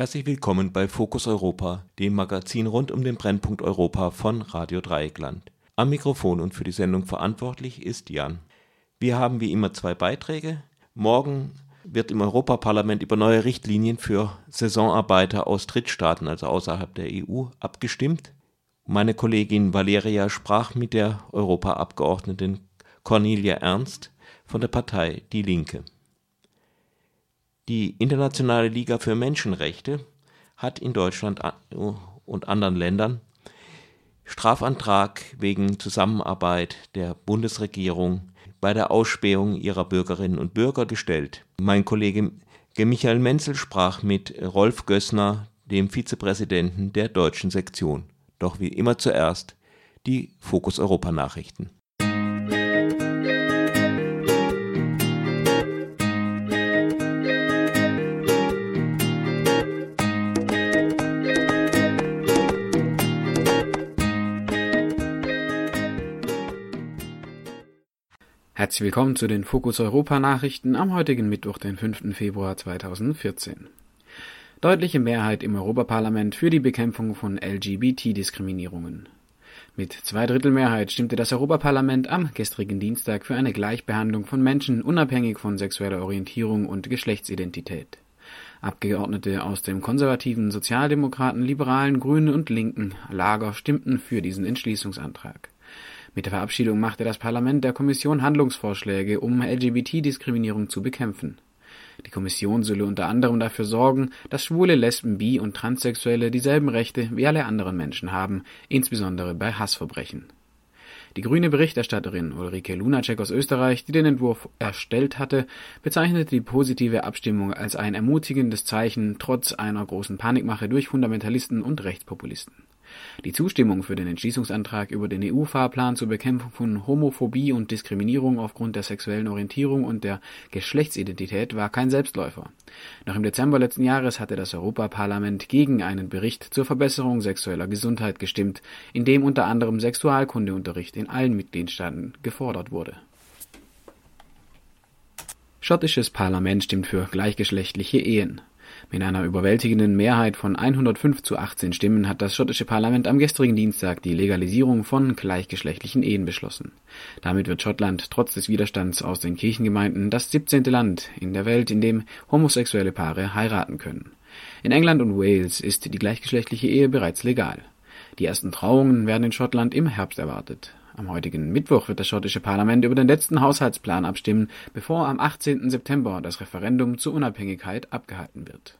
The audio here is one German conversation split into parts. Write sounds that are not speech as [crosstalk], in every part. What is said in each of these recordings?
Herzlich willkommen bei Fokus Europa, dem Magazin rund um den Brennpunkt Europa von Radio Dreieckland. Am Mikrofon und für die Sendung verantwortlich ist Jan. Wir haben wie immer zwei Beiträge. Morgen wird im Europaparlament über neue Richtlinien für Saisonarbeiter aus Drittstaaten, also außerhalb der EU, abgestimmt. Meine Kollegin Valeria sprach mit der Europaabgeordneten Cornelia Ernst von der Partei Die Linke. Die Internationale Liga für Menschenrechte hat in Deutschland und anderen Ländern Strafantrag wegen Zusammenarbeit der Bundesregierung bei der Ausspähung ihrer Bürgerinnen und Bürger gestellt. Mein Kollege Michael Menzel sprach mit Rolf Gößner, dem Vizepräsidenten der deutschen Sektion. Doch wie immer zuerst die Fokus Europa Nachrichten. Herzlich willkommen zu den Fokus Europa Nachrichten am heutigen Mittwoch, den 5. Februar 2014. Deutliche Mehrheit im Europaparlament für die Bekämpfung von LGBT-Diskriminierungen. Mit Zweidrittelmehrheit stimmte das Europaparlament am gestrigen Dienstag für eine Gleichbehandlung von Menschen unabhängig von sexueller Orientierung und Geschlechtsidentität. Abgeordnete aus dem konservativen, Sozialdemokraten, liberalen, grünen und linken Lager stimmten für diesen Entschließungsantrag. Mit der Verabschiedung machte das Parlament der Kommission Handlungsvorschläge, um LGBT-Diskriminierung zu bekämpfen. Die Kommission solle unter anderem dafür sorgen, dass Schwule, Lesben, Bi und Transsexuelle dieselben Rechte wie alle anderen Menschen haben, insbesondere bei Hassverbrechen. Die grüne Berichterstatterin Ulrike Lunacek aus Österreich, die den Entwurf erstellt hatte, bezeichnete die positive Abstimmung als ein ermutigendes Zeichen trotz einer großen Panikmache durch Fundamentalisten und Rechtspopulisten. Die Zustimmung für den Entschließungsantrag über den EU-Fahrplan zur Bekämpfung von Homophobie und Diskriminierung aufgrund der sexuellen Orientierung und der Geschlechtsidentität war kein Selbstläufer. Noch im Dezember letzten Jahres hatte das Europaparlament gegen einen Bericht zur Verbesserung sexueller Gesundheit gestimmt, in dem unter anderem Sexualkundeunterricht in allen Mitgliedstaaten gefordert wurde. Schottisches Parlament stimmt für gleichgeschlechtliche Ehen. Mit einer überwältigenden Mehrheit von 105 zu 18 Stimmen hat das schottische Parlament am gestrigen Dienstag die Legalisierung von gleichgeschlechtlichen Ehen beschlossen. Damit wird Schottland trotz des Widerstands aus den Kirchengemeinden das 17. Land in der Welt, in dem homosexuelle Paare heiraten können. In England und Wales ist die gleichgeschlechtliche Ehe bereits legal. Die ersten Trauungen werden in Schottland im Herbst erwartet. Am heutigen Mittwoch wird das schottische Parlament über den letzten Haushaltsplan abstimmen, bevor am 18. September das Referendum zur Unabhängigkeit abgehalten wird.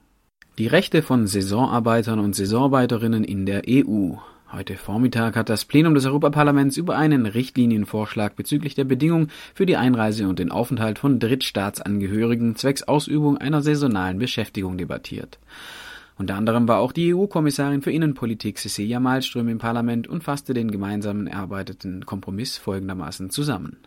Die Rechte von Saisonarbeitern und Saisonarbeiterinnen in der EU. Heute Vormittag hat das Plenum des Europaparlaments über einen Richtlinienvorschlag bezüglich der Bedingung für die Einreise und den Aufenthalt von Drittstaatsangehörigen zwecks Ausübung einer saisonalen Beschäftigung debattiert. Unter anderem war auch die EU-Kommissarin für Innenpolitik Cecilia Malmström im Parlament und fasste den gemeinsamen erarbeiteten Kompromiss folgendermaßen zusammen.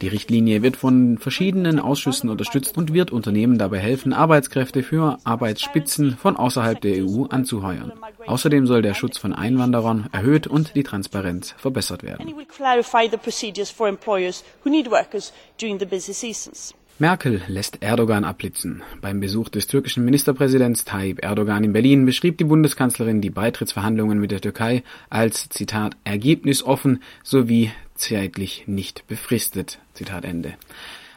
Die Richtlinie wird von verschiedenen Ausschüssen unterstützt und wird Unternehmen dabei helfen, Arbeitskräfte für Arbeitsspitzen von außerhalb der EU anzuheuern. Außerdem soll der Schutz von Einwanderern erhöht und die Transparenz verbessert werden. Merkel lässt Erdogan abblitzen. Beim Besuch des türkischen Ministerpräsidents Tayyip Erdogan in Berlin beschrieb die Bundeskanzlerin die Beitrittsverhandlungen mit der Türkei als Zitat ergebnisoffen sowie zeitlich nicht befristet. Zitat Ende.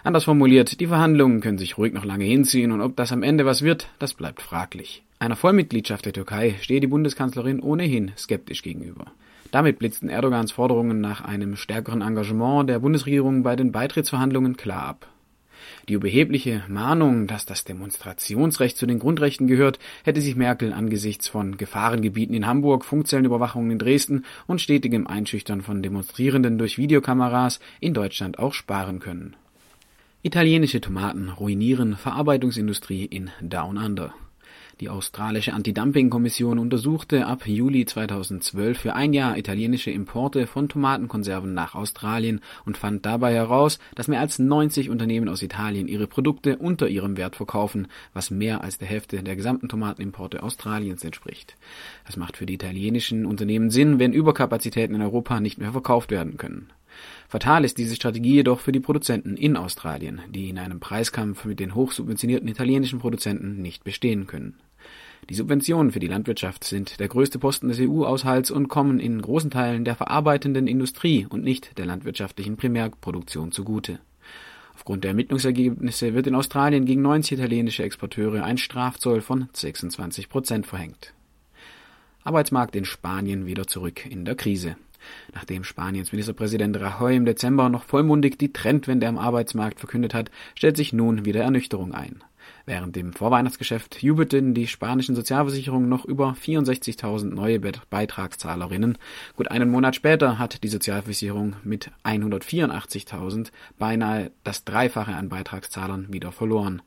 Anders formuliert, die Verhandlungen können sich ruhig noch lange hinziehen und ob das am Ende was wird, das bleibt fraglich. Einer Vollmitgliedschaft der Türkei stehe die Bundeskanzlerin ohnehin skeptisch gegenüber. Damit blitzten Erdogans Forderungen nach einem stärkeren Engagement der Bundesregierung bei den Beitrittsverhandlungen klar ab. Die überhebliche Mahnung, dass das Demonstrationsrecht zu den Grundrechten gehört, hätte sich Merkel angesichts von Gefahrengebieten in Hamburg, Funkzellenüberwachungen in Dresden und stetigem Einschüchtern von Demonstrierenden durch Videokameras in Deutschland auch sparen können. Italienische Tomaten ruinieren Verarbeitungsindustrie in Down Under. Die australische Anti-Dumping-Kommission untersuchte ab Juli 2012 für ein Jahr italienische Importe von Tomatenkonserven nach Australien und fand dabei heraus, dass mehr als 90 Unternehmen aus Italien ihre Produkte unter ihrem Wert verkaufen, was mehr als der Hälfte der gesamten Tomatenimporte Australiens entspricht. Das macht für die italienischen Unternehmen Sinn, wenn Überkapazitäten in Europa nicht mehr verkauft werden können. Fatal ist diese Strategie jedoch für die Produzenten in Australien, die in einem Preiskampf mit den hochsubventionierten italienischen Produzenten nicht bestehen können. Die Subventionen für die Landwirtschaft sind der größte Posten des EU-Haushalts und kommen in großen Teilen der verarbeitenden Industrie und nicht der landwirtschaftlichen Primärproduktion zugute. Aufgrund der Ermittlungsergebnisse wird in Australien gegen 90 italienische Exporteure ein Strafzoll von 26 Prozent verhängt. Arbeitsmarkt in Spanien wieder zurück in der Krise. Nachdem Spaniens Ministerpräsident Rajoy im Dezember noch vollmundig die Trendwende am Arbeitsmarkt verkündet hat, stellt sich nun wieder Ernüchterung ein. Während dem Vorweihnachtsgeschäft jubelten die spanischen Sozialversicherungen noch über 64.000 neue Beitragszahlerinnen. Gut einen Monat später hat die Sozialversicherung mit 184.000 beinahe das Dreifache an Beitragszahlern wieder verloren.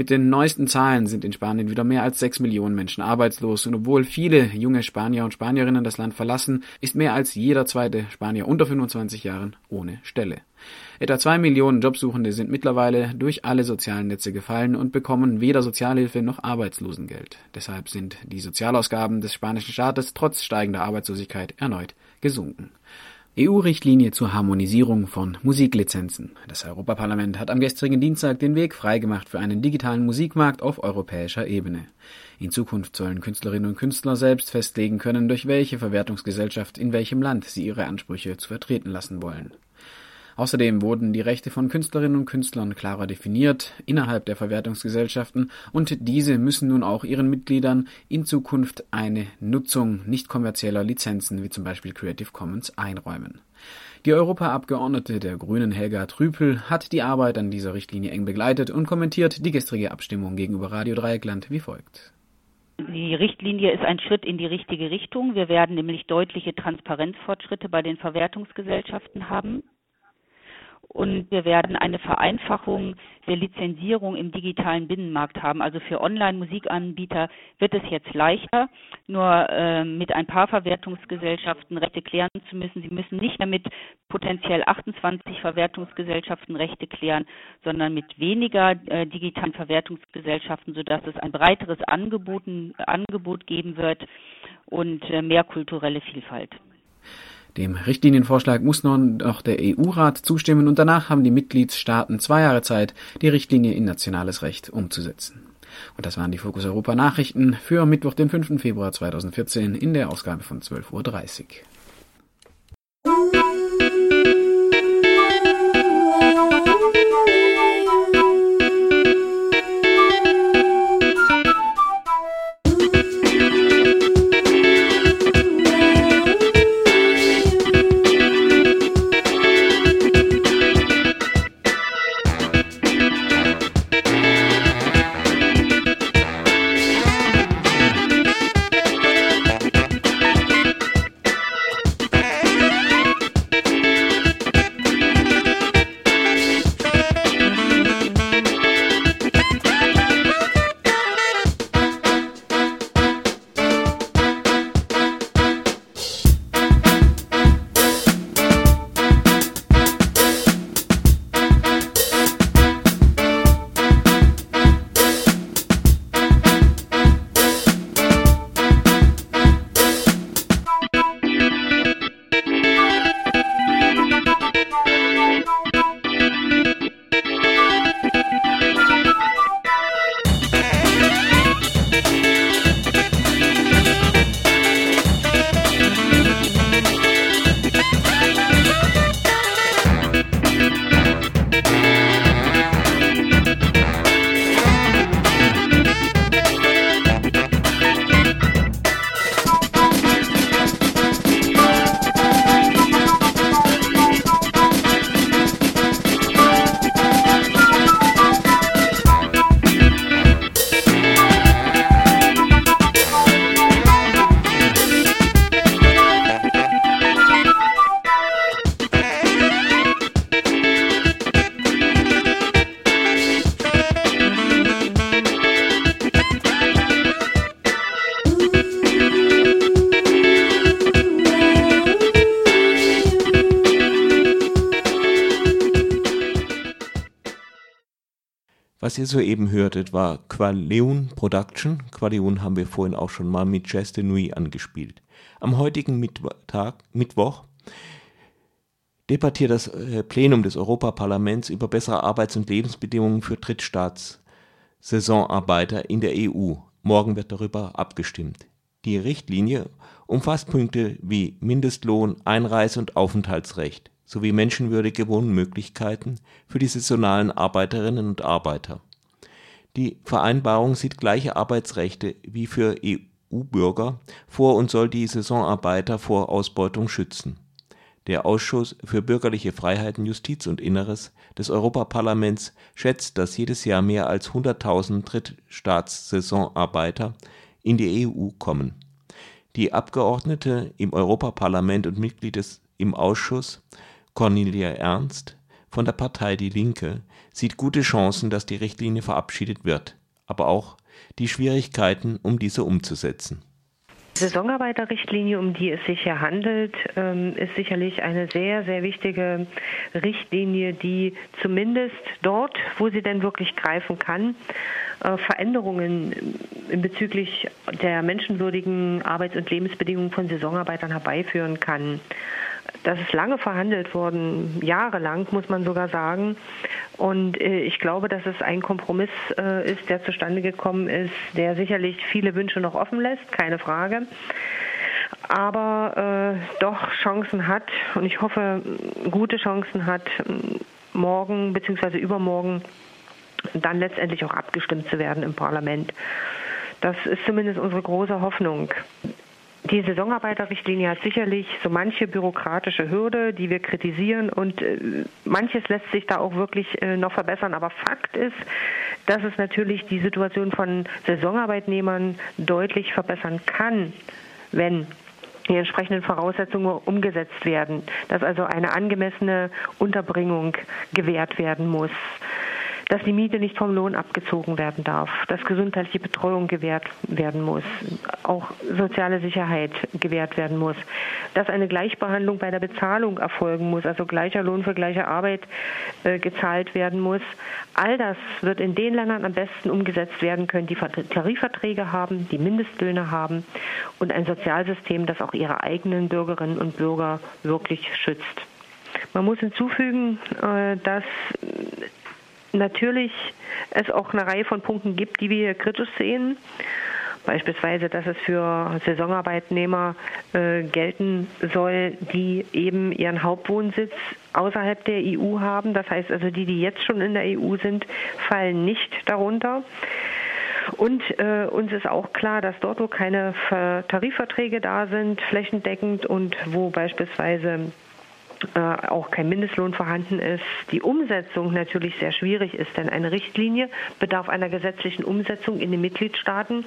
Mit den neuesten Zahlen sind in Spanien wieder mehr als sechs Millionen Menschen arbeitslos und obwohl viele junge Spanier und Spanierinnen das Land verlassen, ist mehr als jeder zweite Spanier unter 25 Jahren ohne Stelle. Etwa zwei Millionen Jobsuchende sind mittlerweile durch alle sozialen Netze gefallen und bekommen weder Sozialhilfe noch Arbeitslosengeld. Deshalb sind die Sozialausgaben des spanischen Staates trotz steigender Arbeitslosigkeit erneut gesunken. EU-Richtlinie zur Harmonisierung von Musiklizenzen. Das Europaparlament hat am gestrigen Dienstag den Weg freigemacht für einen digitalen Musikmarkt auf europäischer Ebene. In Zukunft sollen Künstlerinnen und Künstler selbst festlegen können, durch welche Verwertungsgesellschaft in welchem Land sie ihre Ansprüche zu vertreten lassen wollen. Außerdem wurden die Rechte von Künstlerinnen und Künstlern klarer definiert innerhalb der Verwertungsgesellschaften und diese müssen nun auch ihren Mitgliedern in Zukunft eine Nutzung nicht kommerzieller Lizenzen wie zum Beispiel Creative Commons einräumen. Die Europaabgeordnete der Grünen Helga Trüpel hat die Arbeit an dieser Richtlinie eng begleitet und kommentiert die gestrige Abstimmung gegenüber Radio Dreieckland wie folgt. Die Richtlinie ist ein Schritt in die richtige Richtung. Wir werden nämlich deutliche Transparenzfortschritte bei den Verwertungsgesellschaften haben und wir werden eine Vereinfachung der Lizenzierung im digitalen Binnenmarkt haben. Also für Online-Musikanbieter wird es jetzt leichter, nur äh, mit ein paar Verwertungsgesellschaften Rechte klären zu müssen. Sie müssen nicht mehr mit potenziell 28 Verwertungsgesellschaften Rechte klären, sondern mit weniger äh, digitalen Verwertungsgesellschaften, sodass es ein breiteres Angebot, Angebot geben wird und äh, mehr kulturelle Vielfalt. Dem Richtlinienvorschlag muss nun noch der EU-Rat zustimmen und danach haben die Mitgliedstaaten zwei Jahre Zeit, die Richtlinie in nationales Recht umzusetzen. Und das waren die Fokus Europa Nachrichten für Mittwoch, den 5. Februar 2014 in der Ausgabe von 12.30 Uhr. Ihr soeben hörtet, war Qualeun Production. Qualeun haben wir vorhin auch schon mal mit Jazz de Nuit angespielt. Am heutigen Mittwoch, Mittwoch debattiert das äh, Plenum des Europaparlaments über bessere Arbeits- und Lebensbedingungen für Drittstaatssaisonarbeiter in der EU. Morgen wird darüber abgestimmt. Die Richtlinie umfasst Punkte wie Mindestlohn, Einreise- und Aufenthaltsrecht sowie menschenwürdige Wohnmöglichkeiten für die saisonalen Arbeiterinnen und Arbeiter. Die Vereinbarung sieht gleiche Arbeitsrechte wie für EU-Bürger vor und soll die Saisonarbeiter vor Ausbeutung schützen. Der Ausschuss für bürgerliche Freiheiten, Justiz und Inneres des Europaparlaments schätzt, dass jedes Jahr mehr als 100.000 Drittstaatssaisonarbeiter in die EU kommen. Die Abgeordnete im Europaparlament und Mitglied des, im Ausschuss Cornelia Ernst von der Partei Die Linke sieht gute Chancen, dass die Richtlinie verabschiedet wird, aber auch die Schwierigkeiten, um diese umzusetzen. Die Saisonarbeiterrichtlinie, um die es sich hier handelt, ähm, ist sicherlich eine sehr, sehr wichtige Richtlinie, die zumindest dort, wo sie denn wirklich greifen kann, äh, Veränderungen in bezüglich der menschenwürdigen Arbeits- und Lebensbedingungen von Saisonarbeitern herbeiführen kann. Das ist lange verhandelt worden, jahrelang muss man sogar sagen. Und äh, ich glaube, dass es ein Kompromiss äh, ist, der zustande gekommen ist, der sicherlich viele Wünsche noch offen lässt, keine Frage. Aber äh, doch Chancen hat und ich hoffe, gute Chancen hat, morgen bzw. übermorgen dann letztendlich auch abgestimmt zu werden im Parlament. Das ist zumindest unsere große Hoffnung. Die Saisonarbeiterrichtlinie hat sicherlich so manche bürokratische Hürde, die wir kritisieren. Und äh, manches lässt sich da auch wirklich äh, noch verbessern. Aber Fakt ist, dass es natürlich die Situation von Saisonarbeitnehmern deutlich verbessern kann, wenn die entsprechenden Voraussetzungen umgesetzt werden, dass also eine angemessene Unterbringung gewährt werden muss dass die Miete nicht vom Lohn abgezogen werden darf, dass gesundheitliche Betreuung gewährt werden muss, auch soziale Sicherheit gewährt werden muss, dass eine Gleichbehandlung bei der Bezahlung erfolgen muss, also gleicher Lohn für gleiche Arbeit äh, gezahlt werden muss. All das wird in den Ländern am besten umgesetzt werden können, die Tarifverträge haben, die Mindestlöhne haben und ein Sozialsystem, das auch ihre eigenen Bürgerinnen und Bürger wirklich schützt. Man muss hinzufügen, äh, dass natürlich es auch eine Reihe von Punkten gibt, die wir kritisch sehen. Beispielsweise, dass es für Saisonarbeitnehmer äh, gelten soll, die eben ihren Hauptwohnsitz außerhalb der EU haben. Das heißt also, die, die jetzt schon in der EU sind, fallen nicht darunter. Und äh, uns ist auch klar, dass dort, wo keine Tarifverträge da sind, flächendeckend und wo beispielsweise äh, auch kein Mindestlohn vorhanden ist, die Umsetzung natürlich sehr schwierig ist, denn eine Richtlinie bedarf einer gesetzlichen Umsetzung in den Mitgliedstaaten.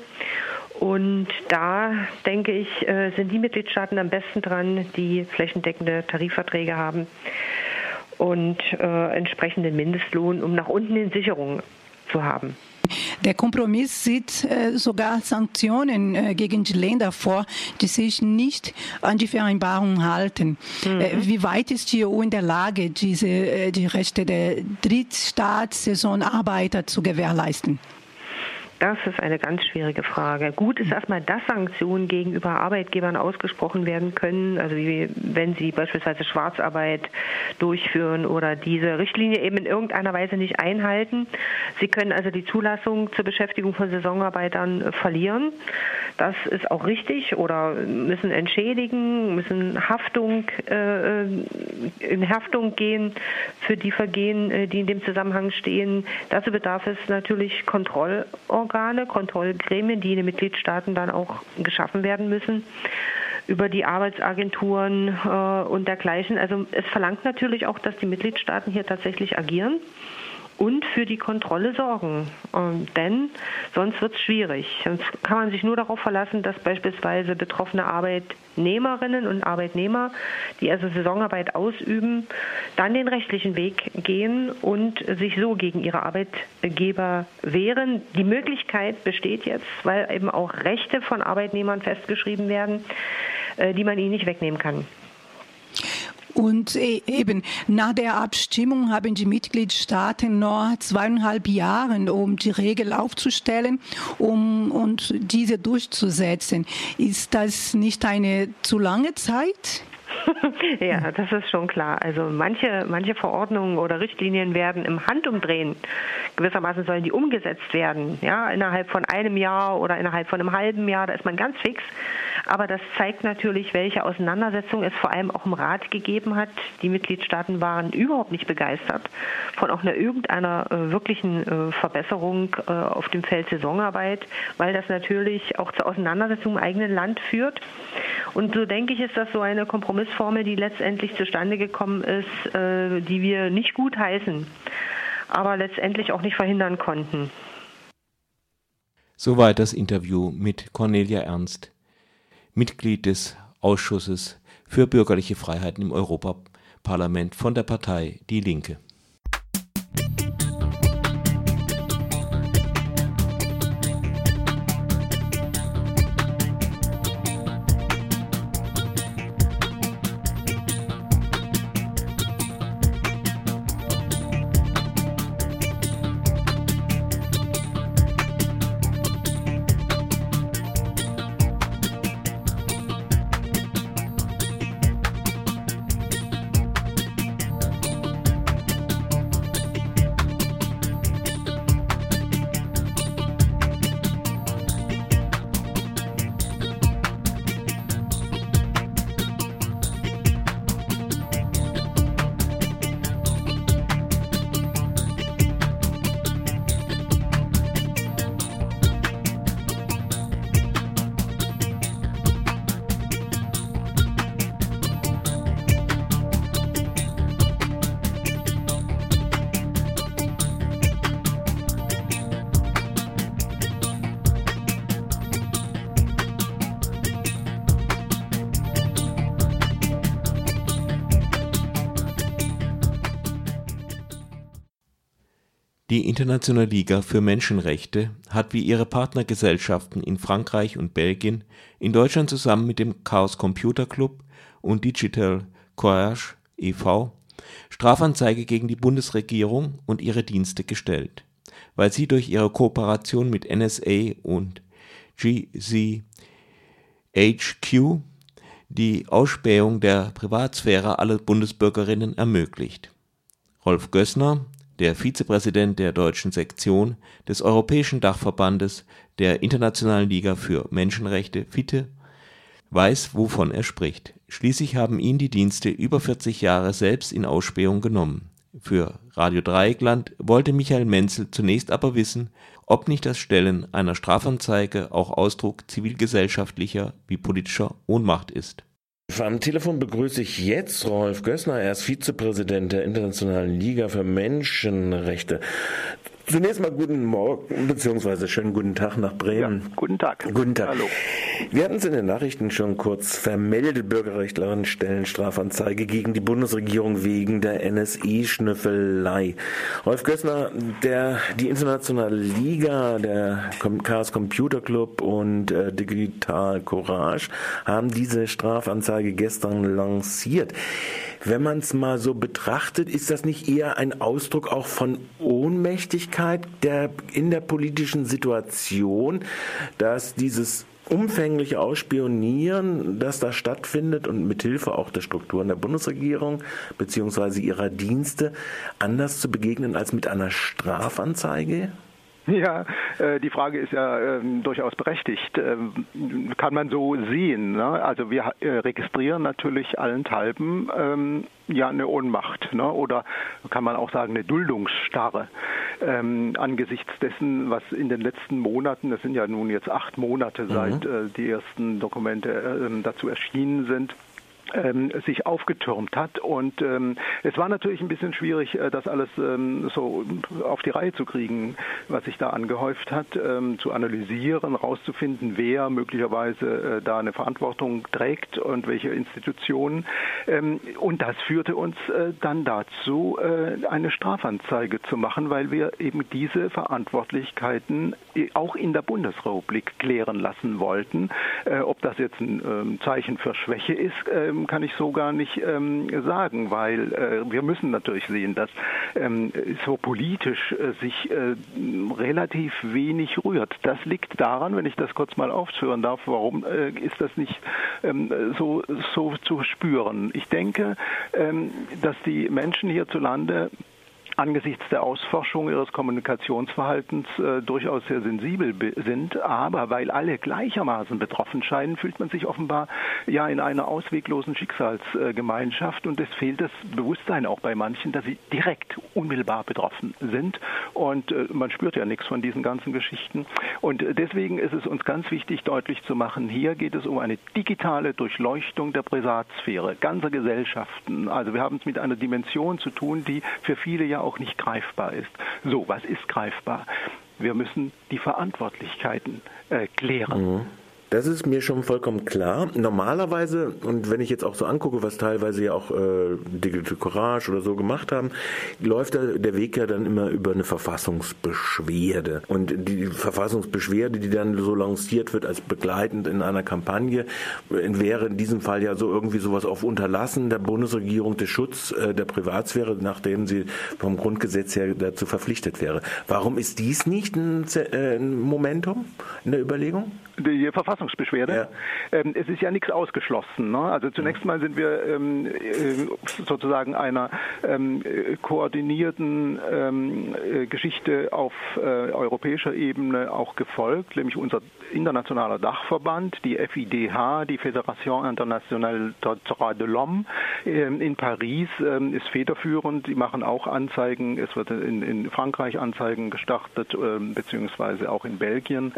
Und da denke ich, äh, sind die Mitgliedstaaten am besten dran, die flächendeckende Tarifverträge haben und äh, entsprechenden Mindestlohn, um nach unten in Sicherung zu haben. Der Kompromiss sieht äh, sogar Sanktionen äh, gegen die Länder vor, die sich nicht an die Vereinbarung halten. Mhm. Äh, wie weit ist die EU in der Lage, diese, äh, die Rechte der Drittstaatssaisonarbeiter zu gewährleisten? Das ist eine ganz schwierige Frage. Gut ist erstmal, dass Sanktionen gegenüber Arbeitgebern ausgesprochen werden können, also wie wenn sie beispielsweise Schwarzarbeit durchführen oder diese Richtlinie eben in irgendeiner Weise nicht einhalten. Sie können also die Zulassung zur Beschäftigung von Saisonarbeitern verlieren. Das ist auch richtig oder müssen entschädigen, müssen Haftung äh, in Haftung gehen für die Vergehen, äh, die in dem Zusammenhang stehen. Dazu bedarf es natürlich Kontrollorganen Kontrollorgane, Kontrollgremien, die in den Mitgliedstaaten dann auch geschaffen werden müssen über die Arbeitsagenturen äh, und dergleichen. Also es verlangt natürlich auch, dass die Mitgliedstaaten hier tatsächlich agieren und für die Kontrolle sorgen. Ähm, denn sonst wird es schwierig. Sonst kann man sich nur darauf verlassen, dass beispielsweise betroffene Arbeitnehmerinnen und Arbeitnehmer, die also Saisonarbeit ausüben, dann den rechtlichen Weg gehen und sich so gegen ihre Arbeitgeber wehren. Die Möglichkeit besteht jetzt, weil eben auch Rechte von Arbeitnehmern festgeschrieben werden, äh, die man ihnen nicht wegnehmen kann. Und äh, eben nach der Abstimmung haben die Mitgliedstaaten noch zweieinhalb Jahre, um die Regel aufzustellen, um und diese durchzusetzen. Ist das nicht eine zu lange Zeit? [laughs] ja, das ist schon klar. Also manche, manche Verordnungen oder Richtlinien werden im Handumdrehen gewissermaßen sollen die umgesetzt werden, ja, innerhalb von einem Jahr oder innerhalb von einem halben Jahr, da ist man ganz fix. Aber das zeigt natürlich, welche Auseinandersetzung es vor allem auch im Rat gegeben hat. Die Mitgliedstaaten waren überhaupt nicht begeistert von auch einer irgendeiner äh, wirklichen äh, Verbesserung äh, auf dem Feld Saisonarbeit, weil das natürlich auch zur Auseinandersetzung im eigenen Land führt. Und so denke ich, ist das so eine Kompromissformel, die letztendlich zustande gekommen ist, äh, die wir nicht gut heißen, aber letztendlich auch nicht verhindern konnten. Soweit das Interview mit Cornelia Ernst, Mitglied des Ausschusses für bürgerliche Freiheiten im Europaparlament von der Partei Die Linke. Die Internationale Liga für Menschenrechte hat wie ihre Partnergesellschaften in Frankreich und Belgien in Deutschland zusammen mit dem Chaos Computer Club und Digital Courage e.V. Strafanzeige gegen die Bundesregierung und ihre Dienste gestellt, weil sie durch ihre Kooperation mit NSA und GCHQ die Ausspähung der Privatsphäre aller Bundesbürgerinnen ermöglicht. Rolf Gößner der Vizepräsident der deutschen Sektion des Europäischen Dachverbandes der Internationalen Liga für Menschenrechte (FITE), weiß, wovon er spricht. Schließlich haben ihn die Dienste über 40 Jahre selbst in Ausspähung genommen. Für Radio Dreieckland wollte Michael Menzel zunächst aber wissen, ob nicht das Stellen einer Strafanzeige auch Ausdruck zivilgesellschaftlicher wie politischer Ohnmacht ist am Telefon begrüße ich jetzt Rolf Gößner. Er ist Vizepräsident der Internationalen Liga für Menschenrechte. Zunächst mal guten Morgen, beziehungsweise schönen guten Tag nach Bremen. Ja, guten Tag. Guten Tag. Hallo. Wir hatten es in den Nachrichten schon kurz vermeldet. Bürgerrechtlerinnen stellen Strafanzeige gegen die Bundesregierung wegen der NSI-Schnüffelei. Rolf Gößner, der, die Internationale Liga, der Chaos Computer Club und äh, Digital Courage haben diese Strafanzeige gestern lanciert. Wenn man es mal so betrachtet, ist das nicht eher ein Ausdruck auch von Ohnmächtigkeit der, in der politischen Situation, dass dieses umfängliche Ausspionieren, das da stattfindet und mithilfe auch der Strukturen der Bundesregierung bzw. ihrer Dienste anders zu begegnen als mit einer Strafanzeige? [laughs] Ja, äh, die Frage ist ja ähm, durchaus berechtigt. Ähm, kann man so sehen. Ne? Also wir äh, registrieren natürlich allenthalben ähm, ja eine Ohnmacht ne? oder kann man auch sagen eine Duldungsstarre ähm, angesichts dessen, was in den letzten Monaten, das sind ja nun jetzt acht Monate seit mhm. äh, die ersten Dokumente äh, dazu erschienen sind, ähm, sich aufgetürmt hat. Und ähm, es war natürlich ein bisschen schwierig, äh, das alles ähm, so auf die Reihe zu kriegen, was sich da angehäuft hat, ähm, zu analysieren, rauszufinden, wer möglicherweise äh, da eine Verantwortung trägt und welche Institutionen. Ähm, und das führte uns äh, dann dazu, äh, eine Strafanzeige zu machen, weil wir eben diese Verantwortlichkeiten äh, auch in der Bundesrepublik klären lassen wollten. Äh, ob das jetzt ein ähm, Zeichen für Schwäche ist, ähm, ähm, kann ich so gar nicht ähm, sagen, weil äh, wir müssen natürlich sehen, dass ähm, so politisch äh, sich äh, relativ wenig rührt. Das liegt daran, wenn ich das kurz mal aufhören darf, warum äh, ist das nicht ähm, so, so zu spüren? Ich denke, ähm, dass die Menschen hierzulande angesichts der Ausforschung ihres Kommunikationsverhaltens äh, durchaus sehr sensibel sind. Aber weil alle gleichermaßen betroffen scheinen, fühlt man sich offenbar ja in einer ausweglosen Schicksalsgemeinschaft und es fehlt das Bewusstsein auch bei manchen, dass sie direkt unmittelbar betroffen sind. Und äh, man spürt ja nichts von diesen ganzen Geschichten. Und deswegen ist es uns ganz wichtig, deutlich zu machen, hier geht es um eine digitale Durchleuchtung der Privatsphäre ganzer Gesellschaften. Also wir haben es mit einer Dimension zu tun, die für viele ja auch nicht greifbar ist. So, was ist greifbar? Wir müssen die Verantwortlichkeiten äh, klären. Mhm. Das ist mir schon vollkommen klar. Normalerweise, und wenn ich jetzt auch so angucke, was teilweise ja auch äh, Digital Courage oder so gemacht haben, läuft der, Weg ja dann immer über eine Verfassungsbeschwerde. Und die Verfassungsbeschwerde, die dann so lanciert wird als begleitend in einer Kampagne, wäre in diesem Fall ja so irgendwie sowas auf Unterlassen der Bundesregierung des Schutz äh, der Privatsphäre, nachdem sie vom Grundgesetz her dazu verpflichtet wäre. Warum ist dies nicht ein, äh, ein Momentum in der Überlegung? Die Verfassungsbeschwerde. Ja. Ähm, es ist ja nichts ausgeschlossen. Ne? Also zunächst mal sind wir ähm, äh, sozusagen einer ähm, koordinierten ähm, äh, Geschichte auf äh, europäischer Ebene auch gefolgt, nämlich unser internationaler Dachverband, die FIDH, die Fédération Internationale des Droits de l'Homme ähm, in Paris ähm, ist federführend. Die machen auch Anzeigen. Es wird in, in Frankreich Anzeigen gestartet, beziehungsweise auch in Belgien.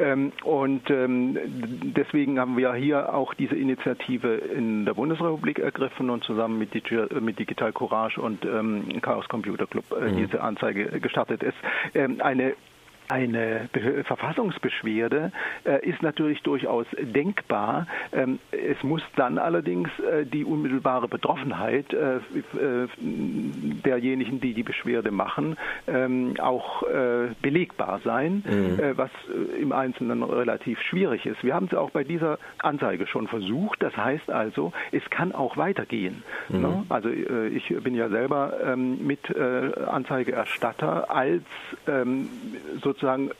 und deswegen haben wir hier auch diese Initiative in der Bundesrepublik ergriffen und zusammen mit, mit Digital Courage und ähm, Chaos Computer Club äh, mhm. diese Anzeige gestartet ist. Ähm, eine Verfassungsbeschwerde äh, ist natürlich durchaus denkbar. Ähm, es muss dann allerdings äh, die unmittelbare Betroffenheit äh, äh derjenigen, die die Beschwerde machen, ähm, auch äh, belegbar sein, mhm. Äh, was im Einzelnen relativ schwierig ist. Wir haben es auch bei dieser Anzeige schon versucht. Das heißt also, es kann auch weitergehen. Mhm. Ne? Also ich bin ja selber ähm, mit Anzeigeerstatter als sozusagen sozusagen äh,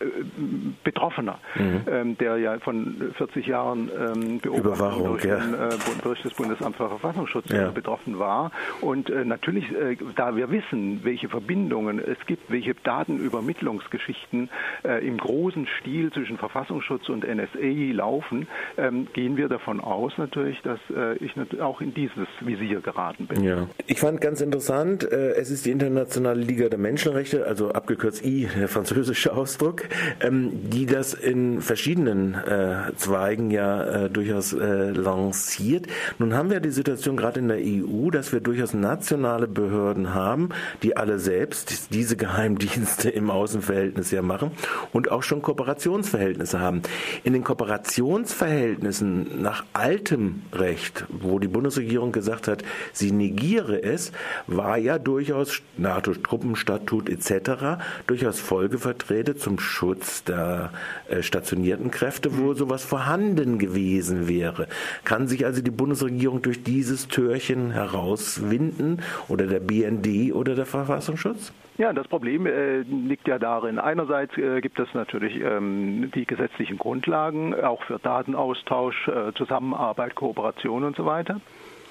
Betroffener, mhm. ähm, der ja von 40 Jahren ähm, Beobachtung durch, ja. den, äh, durch, das Bundesamt für Verfassungsschutz ja. betroffen war. Und äh, natürlich, äh, da wir wissen, welche Verbindungen es gibt, welche Datenübermittlungsgeschichten äh, im großen Stil zwischen Verfassungsschutz und NSA laufen, ähm, gehen wir davon aus natürlich, dass äh, ich auch in dieses Visier geraten bin. Ja. Ich fand ganz interessant, es ist die Internationale Liga der Menschenrechte, also abgekürzt I, der französische Ausdruck, ähm, die das in verschiedenen äh, Zweigen ja äh, durchaus äh, lanciert. Nun haben wir die Situation gerade in der EU, dass wir durchaus nationale Behörden haben, die alle selbst diese Geheimdienste im Außenverhältnis ja machen und auch schon Kooperationsverhältnisse haben. In den Kooperationsverhältnissen nach altem Recht, wo die Bundesregierung gesagt hat, sie negiere es, war ja durchaus NATO-Truppenstatut etc. durchaus Zum Schutz der äh, stationierten Kräfte, wo sowas vorhanden gewesen wäre. Kann sich also die Bundesregierung durch dieses Türchen herauswinden oder der BND oder der Verfassungsschutz? Ja, das Problem äh, liegt ja darin. Einerseits äh, gibt es natürlich ähm, die gesetzlichen Grundlagen, auch für Datenaustausch, äh, Zusammenarbeit, Kooperation und so weiter.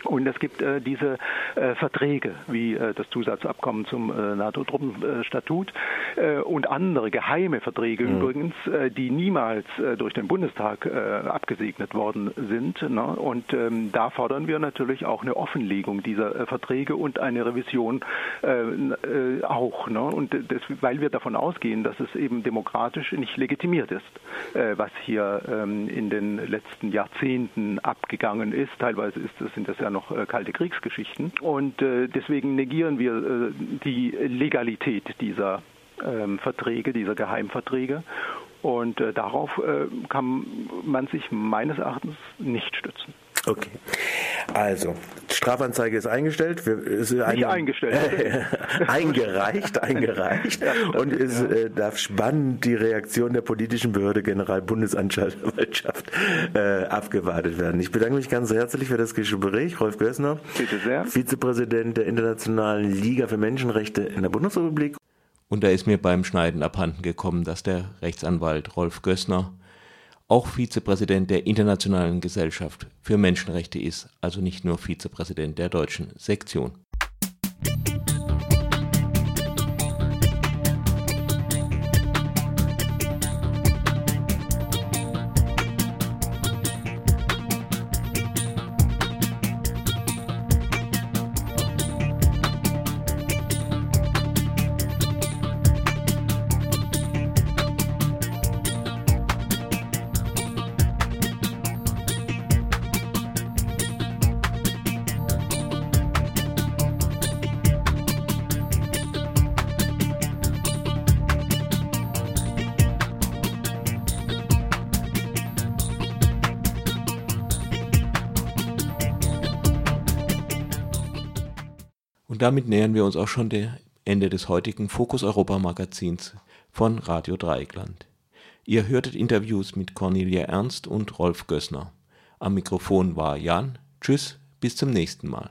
Und es gibt äh, diese äh, Verträge, wie äh, das Zusatzabkommen zum äh, NATO-Truppenstatut äh, und andere geheime Verträge mhm. übrigens, äh, die niemals durch den Bundestag abgesegnet worden sind. Ne? Und ähm, da fordern wir natürlich auch eine Offenlegung dieser Verträge und eine Revision auch. Ne? Und das, weil wir davon ausgehen, dass es eben demokratisch nicht legitimiert ist, was hier ähm, in den letzten Jahrzehnten abgegangen ist. Teilweise ist sind das ja noch äh, kalte Kriegsgeschichten. Und äh, deswegen negieren wir äh, die Legalität dieser ähm, Verträge, dieser Geheimverträge. Und darauf kann man sich meines Erachtens nicht stützen. Okay. Also, Strafanzeige ist eingestellt. Wir, ist Nicht eine, eingestellt. [laughs] eingereicht, eingereicht. Und es äh, darf spannend die Reaktion der politischen Behörde Generalbundesanwaltschaft äh, abgewartet werden. Ich bedanke mich ganz herzlich für das Gespräch. Rolf Gößner, Bitte sehr. Vizepräsident der Internationalen Liga für Menschenrechte in der Bundesrepublik. Und da ist mir beim Schneiden abhanden gekommen, dass der Rechtsanwalt Rolf Gößner auch Vizepräsident der Internationalen Gesellschaft für Menschenrechte ist, also nicht nur Vizepräsident der deutschen Sektion. Wir uns auch schon dem Ende des heutigen Fokus Europa Magazins von Radio Dreieckland. Ihr hörtet Interviews mit Cornelia Ernst und Rolf Gößner. Am Mikrofon war Jan. Tschüss, bis zum nächsten Mal.